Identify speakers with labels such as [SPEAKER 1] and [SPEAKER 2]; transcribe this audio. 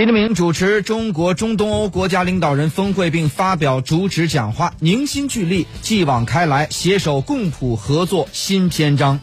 [SPEAKER 1] 习近平主持中国中东欧国家领导人峰会并发表主旨讲话凝心聚力继往开来携手共谱合作新篇章。